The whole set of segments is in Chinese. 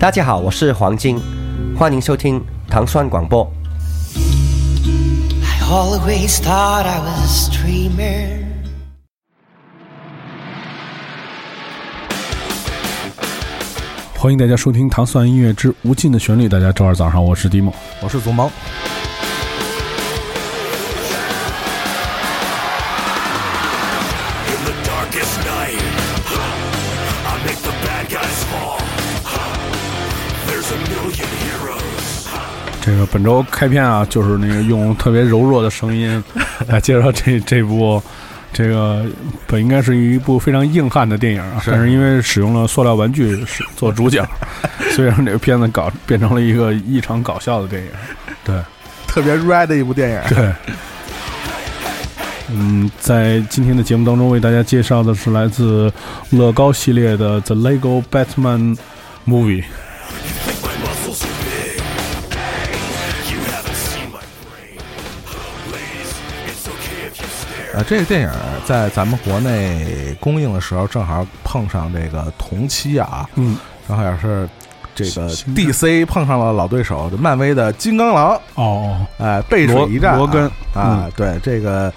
大家好，我是黄金，欢迎收听糖蒜广播。I always thought I was a dreamer. 欢迎大家收听《糖蒜音乐之无尽的旋律》。大家周二早上，我是迪莫。我是祖萌。本周开篇啊，就是那个用特别柔弱的声音来介绍这这部这个本应该是一部非常硬汉的电影啊，但是因为使用了塑料玩具是做主角，所以让这个片子搞变成了一个异常搞笑的电影。对特别 red 的一部电影。对。嗯，在今天的节目当中，为大家介绍的是来自乐高系列的《The Lego Batman Movie》。呃，这个电影在咱们国内公映的时候，正好碰上这个同期啊，嗯，正好也是这个 DC 碰上了老对手，漫威的金刚狼，哦，哎，背水一战啊，罗罗根啊，嗯对这个。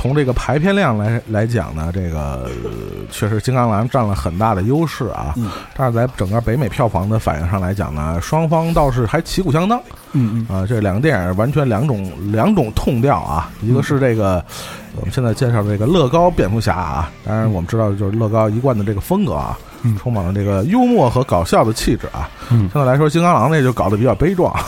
从这个排片量来来讲呢，这个、呃确实金刚狼占了很大的优势啊。嗯但是在整个北美票房的反应上来讲呢，双方倒是还旗鼓相当。嗯嗯啊，这两个电影完全两种两种痛调啊，一个是这个我们现在介绍的这个乐高蝙蝠侠啊，当然我们知道就是乐高一贯的这个风格啊，嗯充满了这个幽默和搞笑的气质啊。嗯，相对来说，金刚狼那就搞得比较悲壮。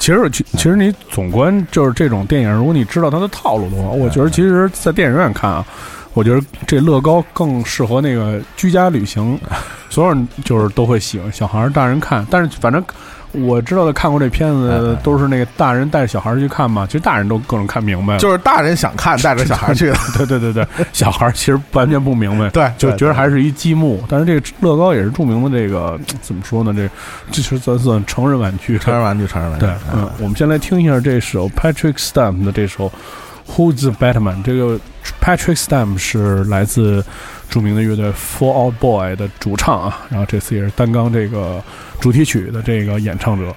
其实其其实你总观就是这种电影，如果你知道它的套路的话，我觉得其实，在电影院看啊，我觉得这乐高更适合那个居家旅行，所有人就是都会喜欢，小孩儿、大人看。但是反正我知道的看过这片子，都是那个大人带着小孩儿去看嘛，其实大人都各种看明白了。就是大人想看，带着小孩去的。对对对对，小孩儿其实完全不明白，对就觉得还是一积木。但是这个乐高也是著名的这个怎么说呢？这这是算算成人玩具，成人玩具，成人玩具。对，嗯，我们先来听一下这首 Patrick Stamp 的这首 Who's the Batman？这个 Patrick Stamp 是来自著名的乐队 Fall Out Boy 的主唱啊，然后这次也是担纲这个主题曲的这个演唱者。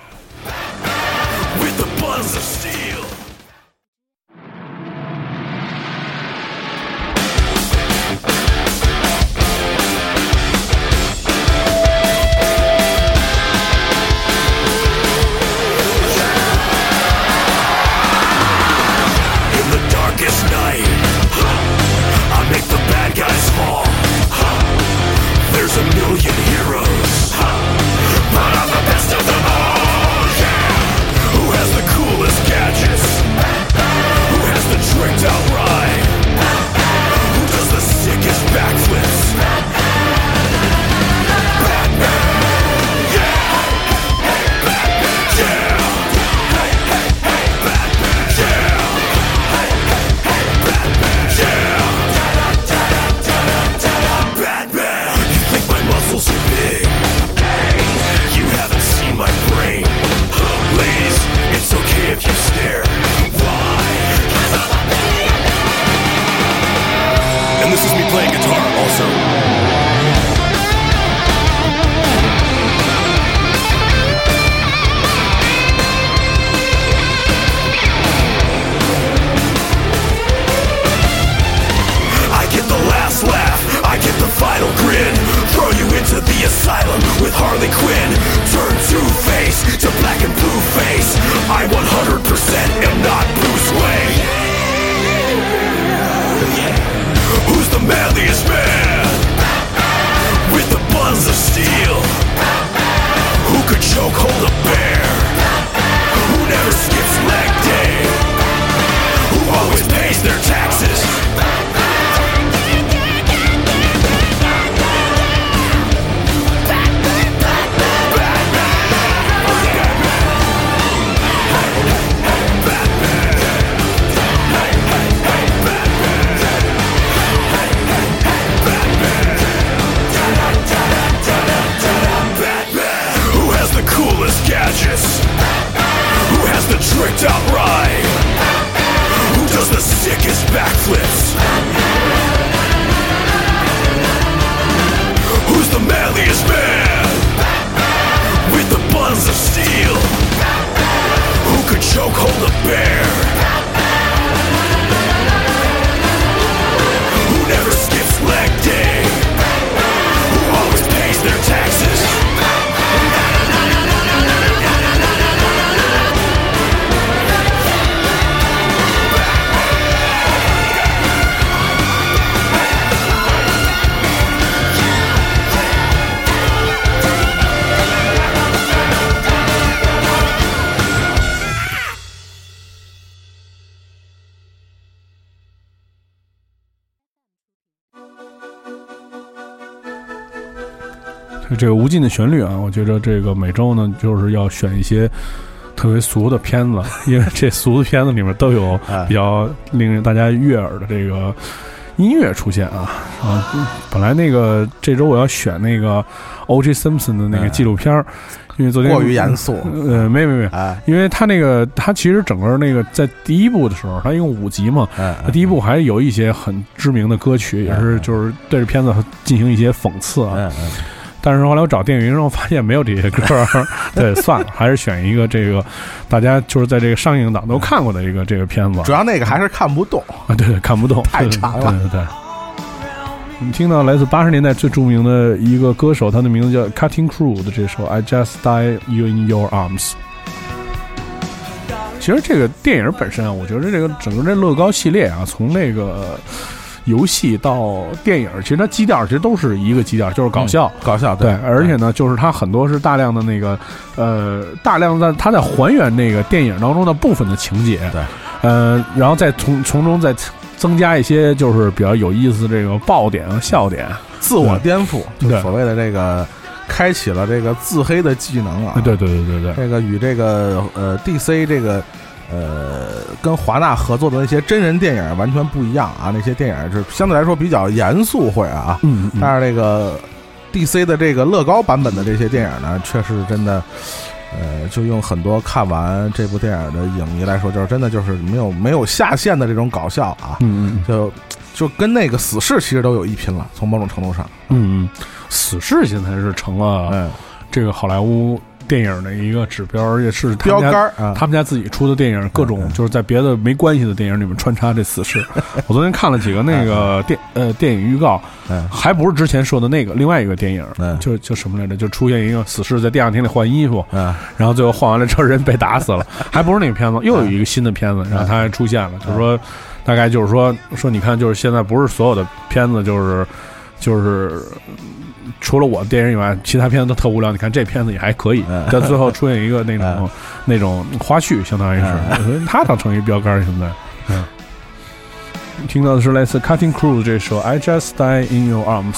这个无尽的旋律啊，我觉着这个每周呢，就是要选一些特别俗的片子，因为这俗的片子里面都有哎比较令人大家悦耳的这个音乐出现啊啊！嗯本来那个这周我要选那个 O.J. Simpson 的那个哎纪录片儿，因为昨天过于严肃，呃，没没没，哎因为他那个他其实整个那个在第一部的时候，他一共五集嘛，哎他第一部还有一些很知名的歌曲，也是就是对着片子进行一些讽刺啊。但是后来我找电影，然后发现没有这些歌儿，对，算了，还是选一个这个大家就是在这个上映档都看过的一个这个片子主要那个还是看不懂，啊，对对，看不懂，太长了对对对。我们听到来自八十年代最著名的一个歌手，他的名字叫 Cutting Crew 的这首《I Just Die You in Your Arms》。其实这个电影本身啊，我觉得这个整个这乐高系列啊，从那个游戏到电影，其实它基调其实都是一个基调，就是搞笑。搞笑对，而且呢，就是它很多是大量的那个，呃，大量的它在还原那个电影当中的部分的情节，对，呃，然后再从从中再增加一些就是比较有意思的这个爆点和笑点，自我颠覆，就对所谓的这个开启了这个自黑的技能啊，对对对对对，这个与这个呃 DC 这个呃跟华纳合作的那些真人电影完全不一样啊，那些电影是相对来说比较严肃会啊，嗯，嗯。但是这个 DC 的这个乐高版本的这些电影呢，确实真的。呃，就用很多看完这部电影的影迷来说，就是真的就是没有没有下限的这种搞笑啊，嗯嗯。就就跟那个死侍其实都有一拼了，从某种程度上，嗯嗯，死侍现在是成了嗯，这个好莱坞电影的一个指标，而且是他标们家杆儿啊，他们家自己出的电影，各种就是在别的没关系的电影里面穿插这死侍。我昨天看了几个那个电呃电影预告，嗯。还不是之前说的那个另外一个电影，嗯。就就什么来着？就出现一个死侍在电影厅里换衣服，嗯。然后最后换完了之后人被打死了，还不是那个片子，又有一个新的片子，然后他还出现了，就是说大概就是说说你看，就是现在不是所有的片子就是就是。除了我的电影以外，其他片子都特无聊。你看这片子也还可以嗯，但最后出现一个那种嗯那种花絮，相当于是他当成一标杆。现在，嗯，听到的是来自 Cutting Crew 这首《I Just Die in Your Arms》。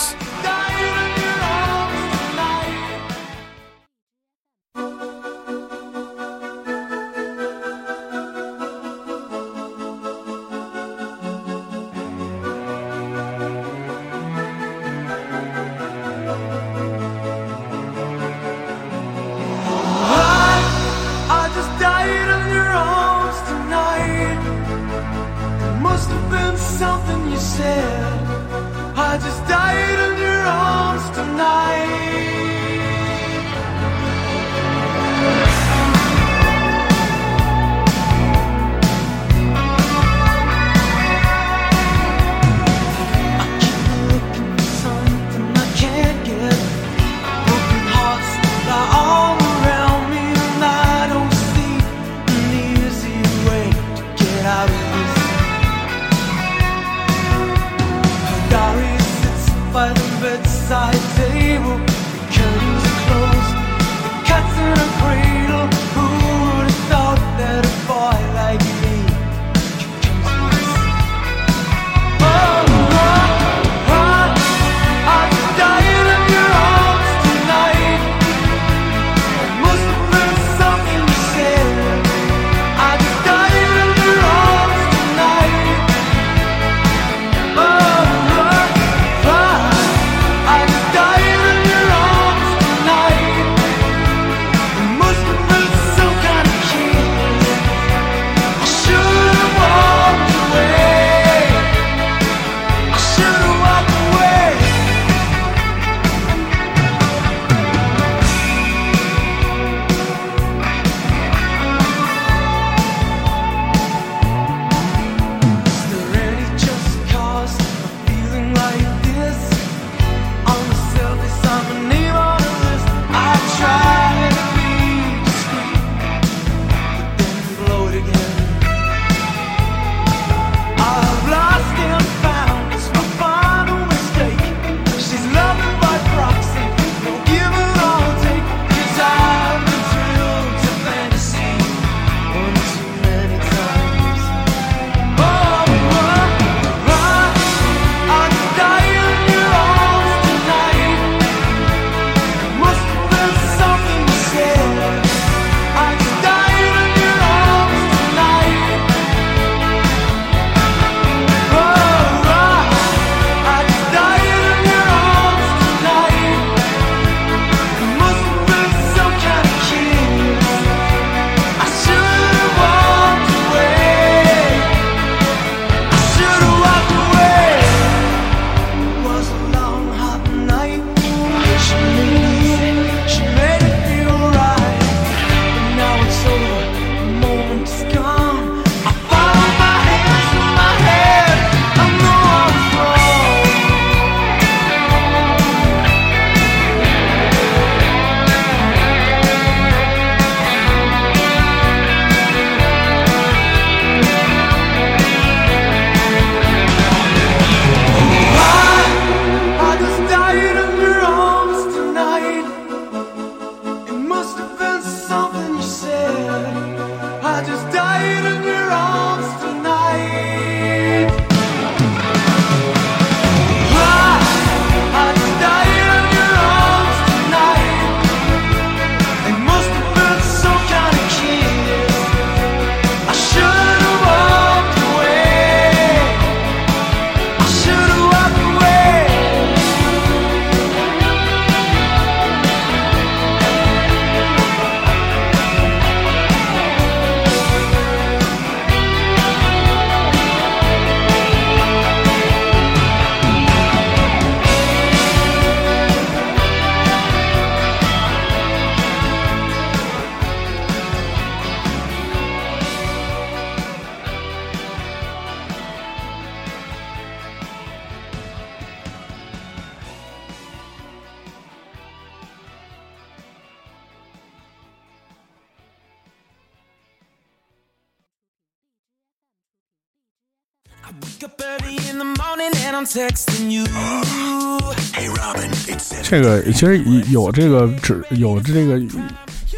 这个其实有这个指有这个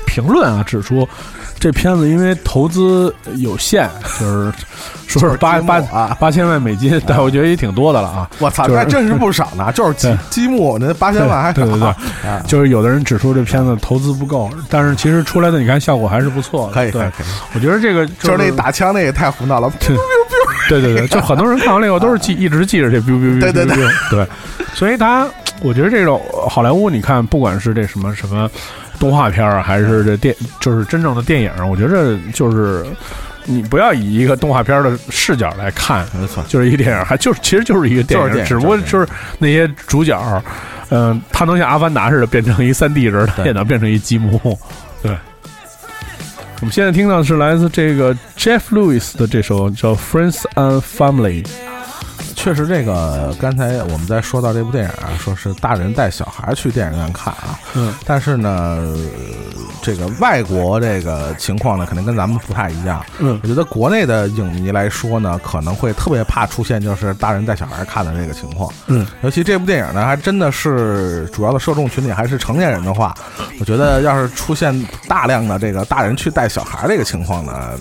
评论啊，指出这片子因为投资有限，就是说是八八啊。八千万美金，但我觉得也挺多的了啊。我操，就是那真是不少呢，就是积积木那八千万还少，对对对。啊。就是有的人指出这片子投资不够，但是其实出来的你看效果还是不错的。对可以可以，我觉得这个就是那打枪那也太胡闹了，对对对，就很多人看完了以后都是记一直记着这 biu biu biu 对对 biu biu 对，所以他我觉得这种好莱坞，你看不管是这什么什么动画片儿，还是这电，就是真正的电影，我觉得就是你不要以一个动画片儿的视角来看，没错，就是一个电影，还就是其实就是一个电影，就是电影只不过就是那些主角，嗯、他能像阿凡达似的变成一三 D 人，他对也能变成一积木，对。我们现在听到的是来自这个 Jeff Lewis 的这首叫《Friends and Family》。确实，这个刚才我们在说到这部电影啊，说是大人带小孩去电影院看啊，嗯，但是呢，呃这个外国这个情况呢，肯定跟咱们不太一样。嗯我觉得国内的影迷来说呢，可能会特别怕出现就是大人带小孩看的这个情况。嗯，尤其这部电影呢，还真的是主要的受众群体还是成年人的话，我觉得要是出现大量的这个大人去带小孩这个情况呢，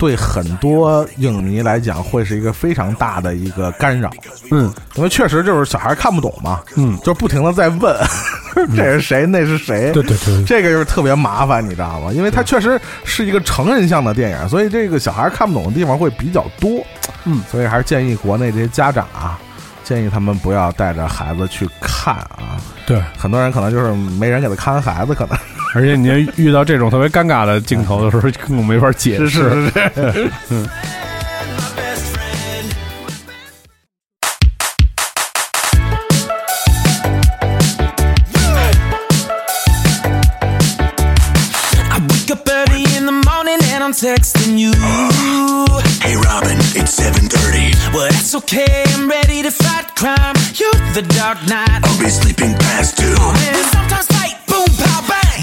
对很多影迷来讲会是一个非常大的一个干扰。嗯因为确实就是小孩看不懂嘛，嗯，就不停的在问，这是谁，那是谁，对对对，这个就是特别麻烦，你知道吗？因为它确实是一个成人向的电影，所以这个小孩看不懂的地方会比较多。嗯，所以还是建议国内这些家长啊，建议他们不要带着孩子去看啊。对，很多人可能就是没人给他看孩子，可能 而且你遇到这种特别尴尬的镜头的时候，根本没法解释。是是是。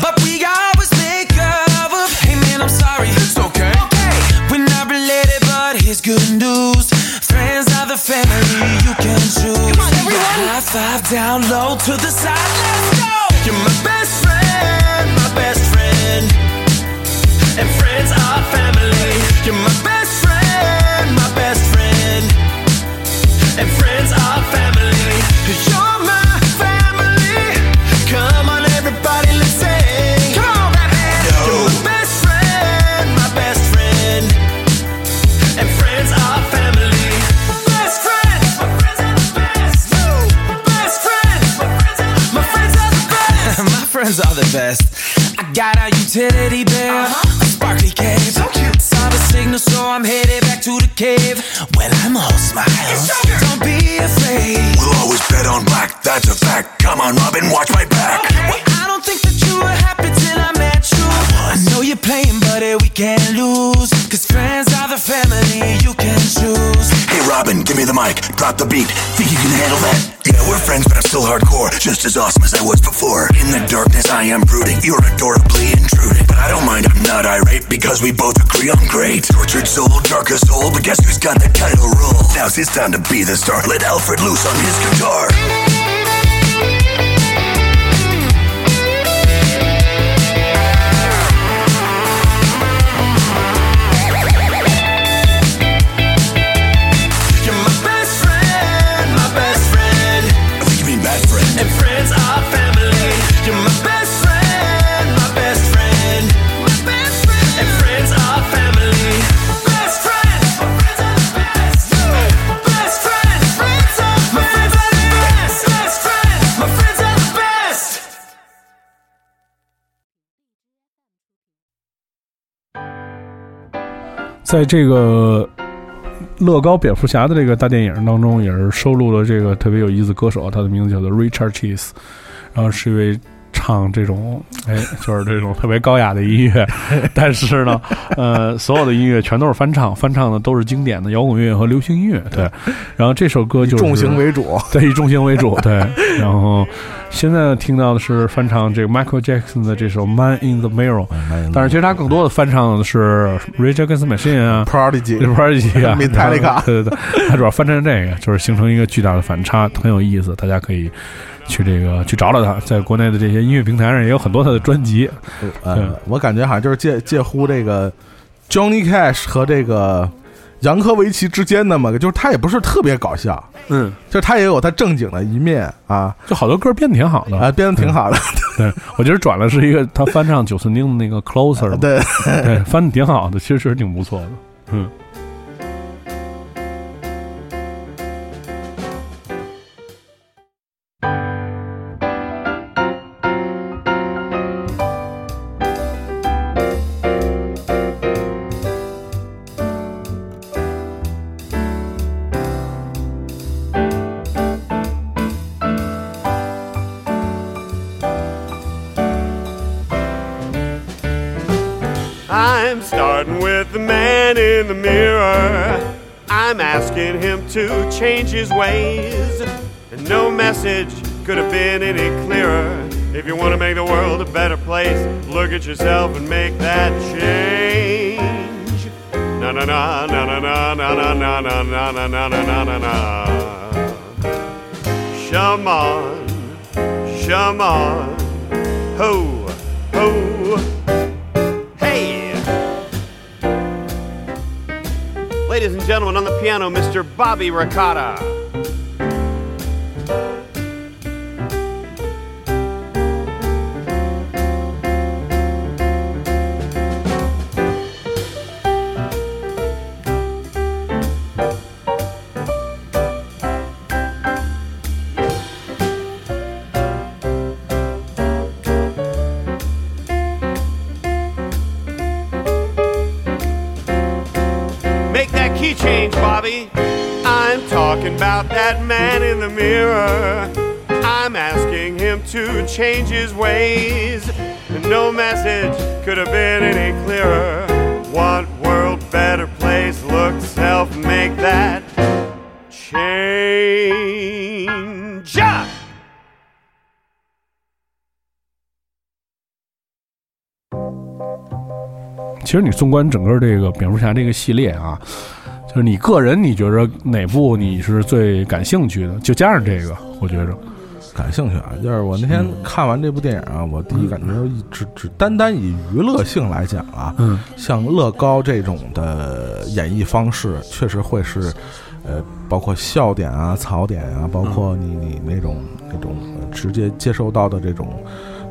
But we always make up. Hey man, I'm sorry. It's okay. Okay, we're not related, but here's good news. Friends are the family you can choose. Come on, everyone. High five down low to the side. Let's go. You're my best friend, my best friend. And friends are family. You're my best friends are the best. I got a utility bill, a sparkly cave. So cute. Saw the signal, so I'm headed back to the cave. Well, I'm all smiles. Don't be afraid. We'll always bet on black, that's a fact. Come on, Robin, watch my back. Well, I don't think that you were happy till I met you. I know you're playing, but eh, we can't lose. Robin, give me the mic, drop the beat. Think you can handle that? Yeah, we're friends, but I'm still hardcore. Just as awesome as I was before. In the darkness, I am brooding. You're adorably intruding. But I don't mind, I'm not irate because we both agree I'm great. Tortured soul, darkest soul, but guess who's got the title role? Now's his time to be the star. Let Alfred loose on his guitar. 在这个乐高蝙蝠侠的这个大电影当中，也是收录了这个特别有意思的歌手，他的名字叫做 Richard Cheese，然后是一位唱这种哎，就是这种特别高雅的音乐，但是呢，呃，所有的音乐全都是翻唱，翻唱的都是经典的摇滚乐和流行音乐，对。然后这首歌就是重型为主，对，以重型为主，对。然后现在听到的是翻唱这个 Michael Jackson 的这首《Man in the Mirror》，但是其实他更多的翻唱的是 Rage Against the Machine 啊。Prodigy 这块儿几啊 Metallica 对对对，他主要翻唱这个，就是形成一个巨大的反差，很有意思，大家可以去这个去找找他，在国内的这些音乐平台上也有很多他的专辑。对呃，我感觉好像就是介介乎这个 Johnny Cash 和这个杨科维奇之间的嘛，就是他也不是特别搞笑，嗯，就是他也有他正经的一面啊。就好多歌编的挺好的。啊，编的挺好的，对，我觉得转了是一个他翻唱九寸钉的那个 Closer，嘛。对。对，翻的挺好的，其实确实挺不错的。嗯。I'm starting with the man in the mirror. I'm asking him to change his ways. And no message could have been any clearer. If you want to make the world a better place, look at yourself and make that change. Na na na na na na na na na na na na na na na na. Shum on, shum on, ho. And gentlemen, on the piano, Mr. Bobby Ricotta. about that man in the mirror. I'm asking him to change his ways. And no message could have been any clearer. What world better place? Look self, make that change. Ah! 其实你纵观整个这个蝙蝠侠这个系列啊， 就是你个人你觉着哪部你是最感兴趣的？就加上这个，我觉着，感兴趣啊！就是我那天看完这部电影啊，我第一感觉只只单单以娱乐性来讲啊，嗯，像乐高这种的演绎方式，确实会是，呃，包括笑点啊、槽点啊，包括你你那种那种呃直接接收到的这种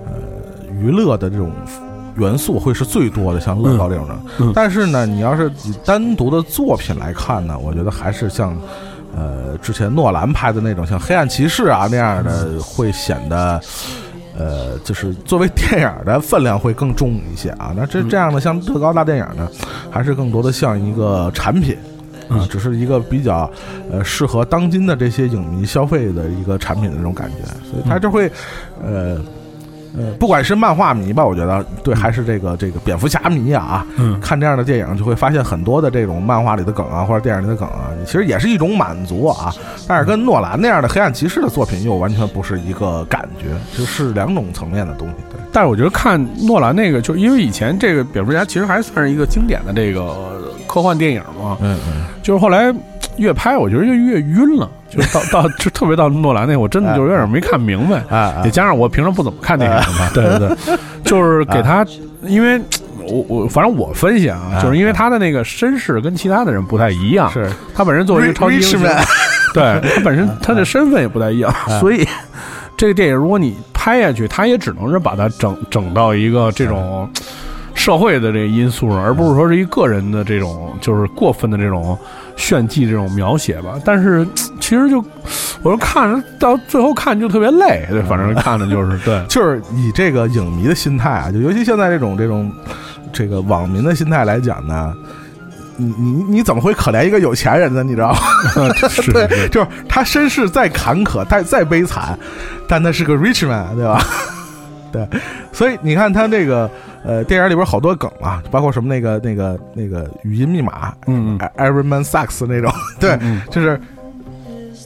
呃娱乐的这种元素会是最多的，像乐高这种的。嗯嗯但是呢，你要是以单独的作品来看呢，我觉得还是像。呃，之前诺兰拍的那种像《黑暗骑士》啊那样的，会显得，呃，就是作为电影的分量会更重一些啊。那这这样的像乐高大电影呢，还是更多的像一个产品，啊，只是一个比较呃适合当今的这些影迷消费的一个产品的那种感觉，所以它就会，呃。呃，不管是漫画迷吧，我觉得对，还是这个这个蝙蝠侠迷啊，嗯。看这样的电影就会发现很多的这种漫画里的梗啊，或者电影里的梗啊，其实也是一种满足啊。但是跟诺兰那样的黑暗骑士的作品又完全不是一个感觉，就是两种层面的东西。对，但是我觉得看诺兰那个，就因为以前这个蝙蝠侠其实还算是一个经典的这个科幻电影嘛，嗯嗯，就是后来越拍，我觉得就越晕了，就是到到就特别到诺兰那，我真的就有点没看明白。哎哎也加上我平常不怎么看电影嘛，对对对，就是给他，因为我我反正我分析啊，啊就是因为他的那个身世跟其他的人不太一样，是他本身作为一个超级英雄 对他本身他的身份也不太一样，所以这个电影如果你拍下去，他也只能是把它整整到一个这种社会的这个因素上，而不是说是一个人的这种就是过分的这种炫技这种描写吧。但是其实就我说看着到最后看就特别累，对，反正看的就是 对。就是以这个影迷的心态啊，就尤其现在这种这种这个网民的心态来讲呢。你你你怎么会可怜一个有钱人呢？你知道吗？是 对，是就是他身世再坎坷，再再悲惨，但他是个 rich man，对吧？对，所以你看他这个呃电影里边好多梗啊，包括什么那个那个那个语音密码，嗯，Iron Man sucks 那种，对，嗯。就是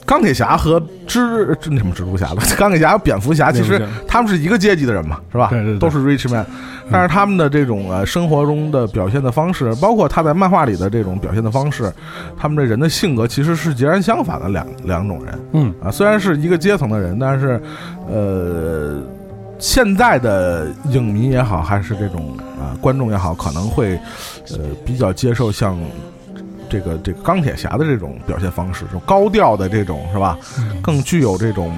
钢铁侠和蜘这那什么蜘蛛侠了，钢铁侠和蝙蝠侠其实他们是一个阶级的人嘛，是吧？对对对。都是 rich man，但是他们的这种呃生活中的表现的方式，包括他在漫画里的这种表现的方式，他们这人的性格其实是截然相反的两两种人。嗯。啊，虽然是一个阶层的人，但是呃，现在的影迷也好，还是这种啊、观众也好，可能会呃比较接受像这个这个钢铁侠的这种表现方式，这种高调的这种是吧？更具有这种。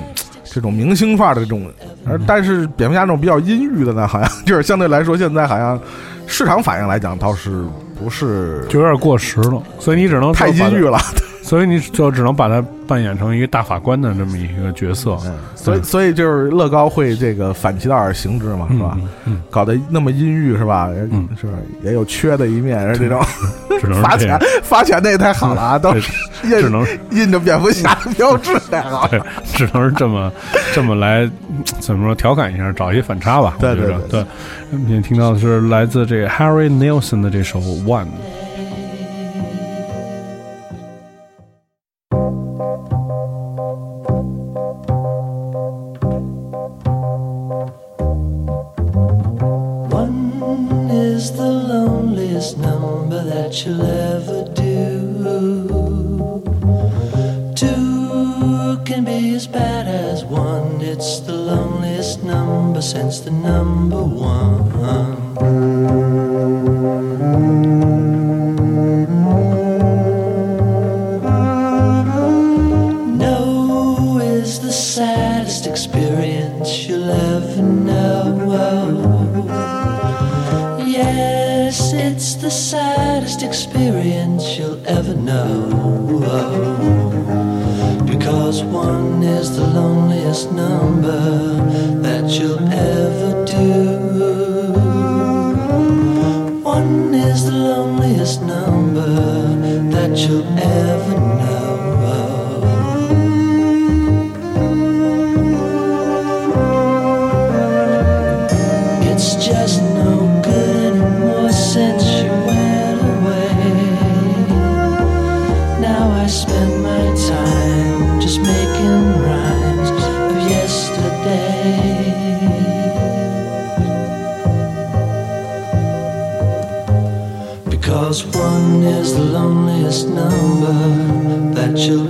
这种明星范儿的这种，而但是蝙蝠侠这种比较阴郁的呢，好像就是相对来说，现在好像市场反应来讲，倒是不是就有点过时了，所以你只能太阴郁了，了。所以你就只能把他扮演成一个大法官的这么一个角色，嗯，所以所以就是乐高会这个反其道而行之嘛，是吧？嗯嗯搞得那么阴郁是吧？嗯是吧？也有缺的一面，是这种只能发钱发钱那也太好了啊，都对是 只能印印着蝙蝠侠的标志，太好了。对，只能是这么这么来嗯怎么说调侃一下，找一些反差吧。对对对对。我们听到的是来自这个 Harry Nilsson 的这首《。One such a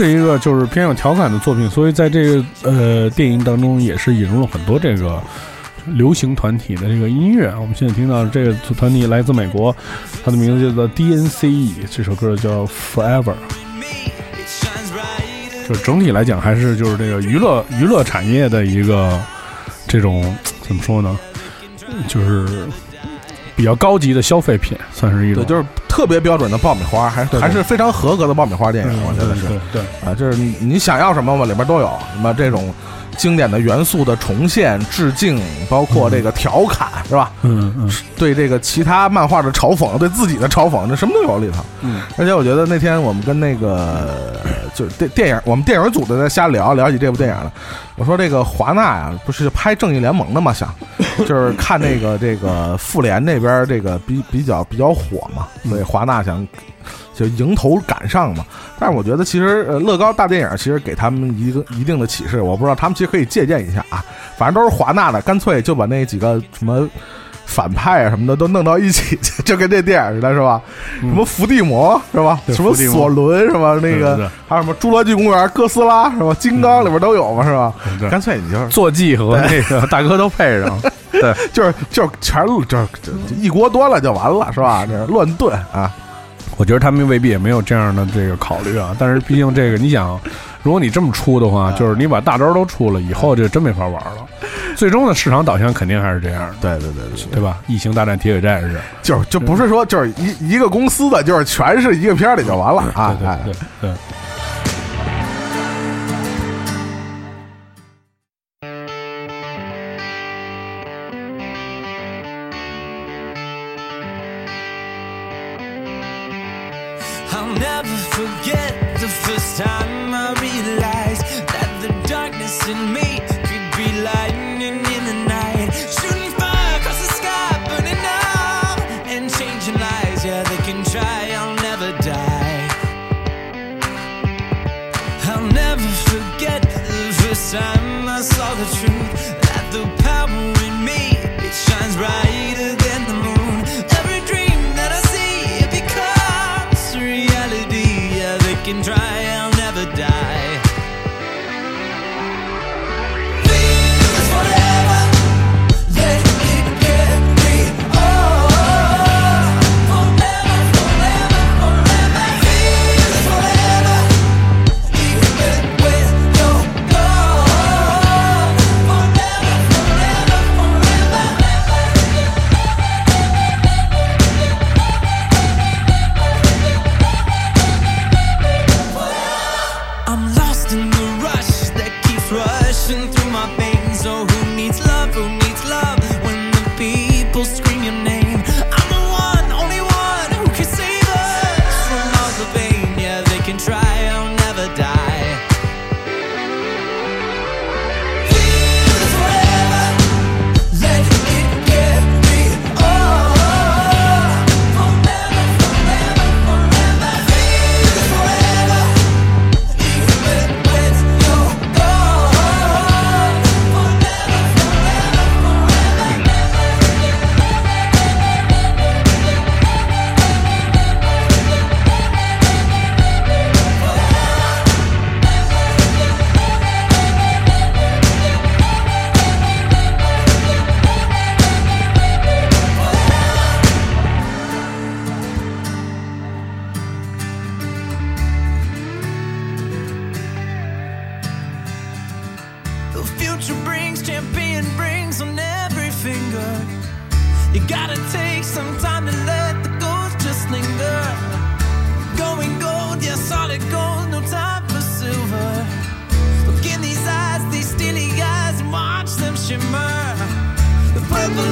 是一个就是偏有调侃的作品，所以在这个呃电影当中也是引入了很多这个流行团体的这个音乐。我们现在听到这个团体来自美国，它的名字叫做 DNCE，这首歌叫 Forever 就整体来讲，还是就是这个娱乐娱乐产业的一个这种怎么说呢？就是比较高级的消费品，算是一种对，就是特别标准的爆米花，还对对还是非常合格的爆米花电影，我觉得是对。啊，就是你你想要什么嘛，里边都有什么这种经典的元素的重现、致敬，包括这个调侃，是吧？嗯嗯对这个其他漫画的嘲讽，对自己的嘲讽，这什么都有里头。嗯，而且我觉得那天我们跟那个就是电电影，我们电影组的在瞎聊聊起这部电影了。我说这个华纳呀，不是拍正义联盟的嘛，想 就是看那个这个复联那边这个比比较比较火嘛，所以华纳想就迎头赶上嘛。但是我觉得其实呃，乐高大电影其实给他们一个一定的启示，我不知道他们其实可以借鉴一下啊。反正都是华纳的，干脆就把那几个什么反派啊什么的都弄到一起去，就跟这电影似的，是吧？什么伏地魔是吧？什么索伦是吧？那个还有什么侏罗纪公园、哥斯拉是吧？金刚里边都有嘛，是吧？对干脆你就是坐骑和那个大哥都配上，对，就是就是全就是就就一锅端了就完了，是吧？这乱炖啊，我觉得他们未必也没有这样的这个考虑啊。但是毕竟这个，你想，如果你这么出的话，就是你把大招都出了以后，就真没法玩了。最终的市场导向肯定还是这样的，对对对对对，对吧？异形大战铁血战士，就是就不是说就是一一个公司的，就是全是一个片儿里就完了啊，对对对。First time I realized that the darkness in me champion rings on every finger. You gotta take some time to let the ghost just linger. Going gold, yeah, solid gold, no time for silver. Look in these eyes, these steely eyes, and watch them shimmer. The purple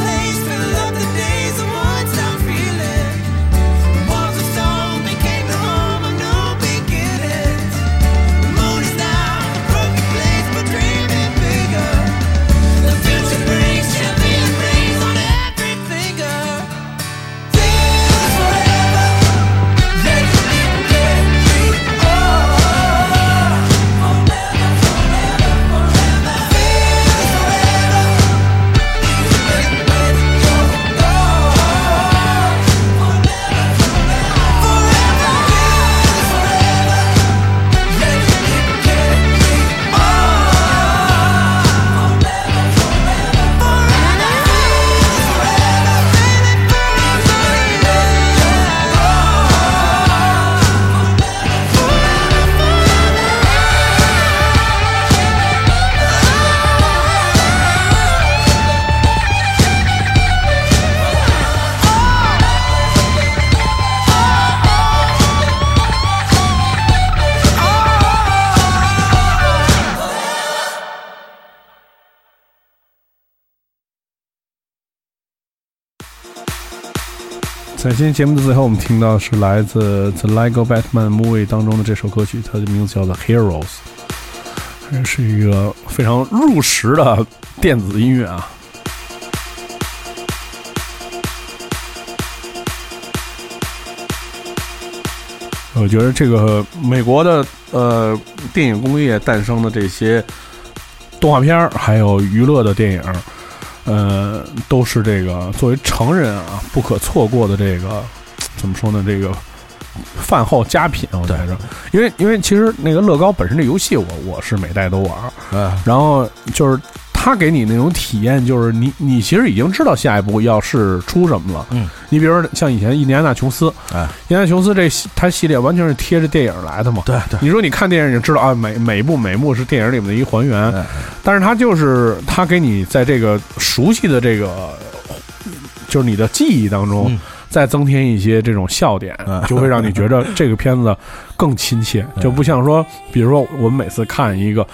在今天节目的最后，我们听到是来自《The Lego Batman Movie》当中的这首歌曲，它的名字叫做《Heroes》，这是一个非常入时的电子音乐啊。我觉得这个美国的呃电影工业诞生的这些动画片儿，还有娱乐的电影，呃，都是这个作为成人啊不可错过的这个怎么说呢？这个饭后佳品，我觉着，因为因为其实那个乐高本身这游戏我我是每代都玩然后就是它给你那种体验，就是你你其实已经知道下一步要是出什么了。嗯，你比如说像以前《印第安纳琼斯》，哎，《印第安纳琼斯》这系它系列完全是贴着电影来的嘛。对对，你说你看电影，你就知道啊，每每一部每一幕是电影里面的一个还原，哎但是它就是它给你在这个熟悉的这个，就是你的记忆当中。嗯再增添一些这种笑点嗯，就会让你觉得这个片子更亲切，就不像说，比如说我们每次看一个，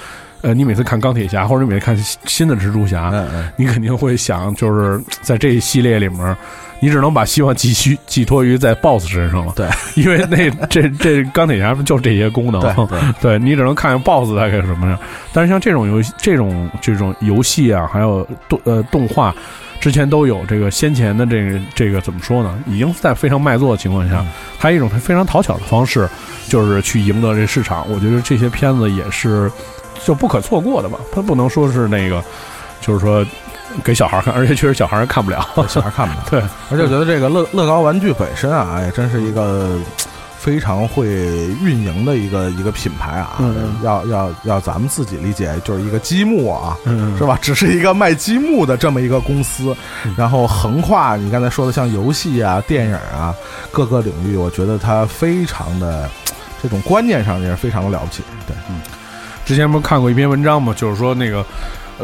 呃，你每次看钢铁侠，或者你每次看新的蜘蛛侠，嗯嗯。你肯定会想，就是在这一系列里面，你只能把希望寄需 寄托于在 BOSS 身上了。对，因为那这这钢铁侠就这些功能，对对 对你只能看看 BOSS 大概是什么样。但是像这种游戏，这种这种游戏啊，还有动呃动画。之前都有这个先前的这个这个怎么说呢？已经在非常卖座的情况下，还有一种它非常讨巧的方式，就是去赢得这市场。我觉得这些片子也是就不可错过的吧。它不能说是那个，就是说给小孩看，而且确实小孩看不了。小孩看不了。对，而且我觉得这个乐乐高玩具本身啊，也真是一个非常会运营的一个一个品牌啊。要要要咱们自己理解，就是一个积木啊。嗯是吧？只是一个卖积木的这么一个公司，然后横跨你刚才说的像游戏啊、电影啊各个领域，我觉得它非常的这种观念上也是非常的了不起。对，嗯之前不是看过一篇文章吗？就是说那个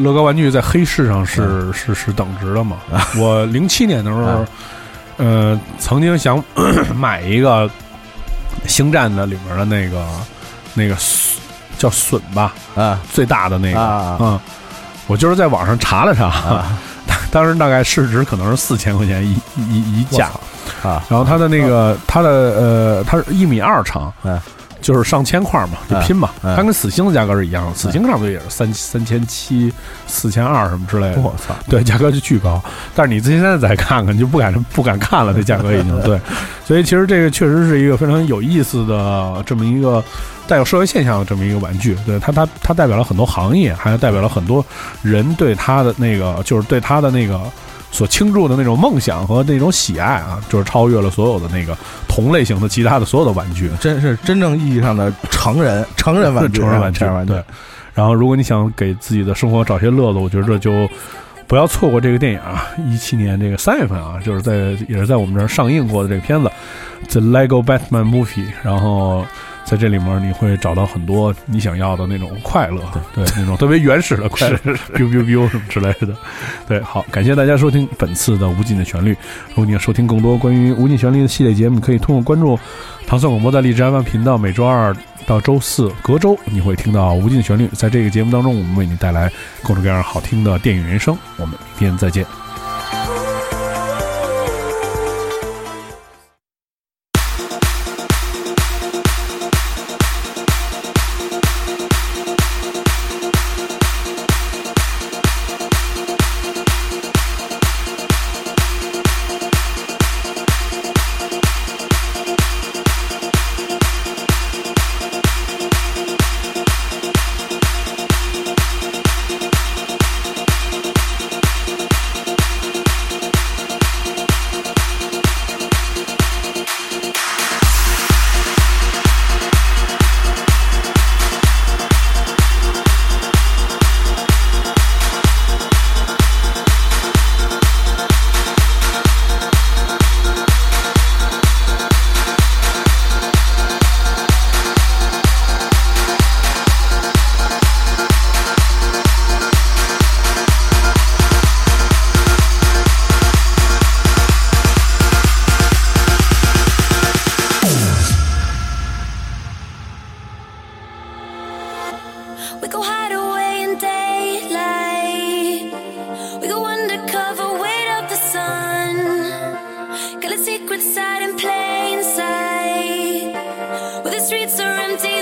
乐高玩具在黑市上是、是是等值的嘛。我零七年的时候，啊。呃，曾经想 买一个星战的里面的那个那个叫隼吧，啊。最大的那个，啊。嗯，我就是在网上查了查，啊。当时大概市值可能是四千块钱一一一架，啊。然后它的那个它的呃，它是一米二长，嗯就是上千块嘛，就拼嘛。嗯它跟死星的价格是一样的，死星差不多也是三三千七、四千二什么之类的。我操！对，价格就巨高。但是你自己现在再看看，你就不敢不敢看了，这价格已经 对。所以其实这个确实是一个非常有意思的这么一个带有社会现象的这么一个玩具。对它，它它代表了很多行业，还有代表了很多人对它的那个，就是对它的那个。所倾注的那种梦想和那种喜爱啊，就是超越了所有的那个同类型的其他的所有的玩具。真是真正意义上的成人成人玩具，成人玩具玩具对。然后，如果你想给自己的生活找些乐子，我觉得就不要错过这个电影啊！一七年这个三月份啊，就是在也是在我们这儿上映过的这个片子《The Lego Batman Movie》，然后。在这里面你会找到很多你想要的那种快乐，对那种特别原始的快乐，biu biu biu 什么之类的。对，好，感谢大家收听本次的《无尽的旋律》。如果你要收听更多关于《无尽旋律》的系列节目，你可以通过关注唐宋广播在荔枝 FM 频道，每周二到周四隔周你会听到《无尽的旋律》。在这个节目当中，我们为你带来各种各样好听的电影人生。我们明天再见。The streets are empty,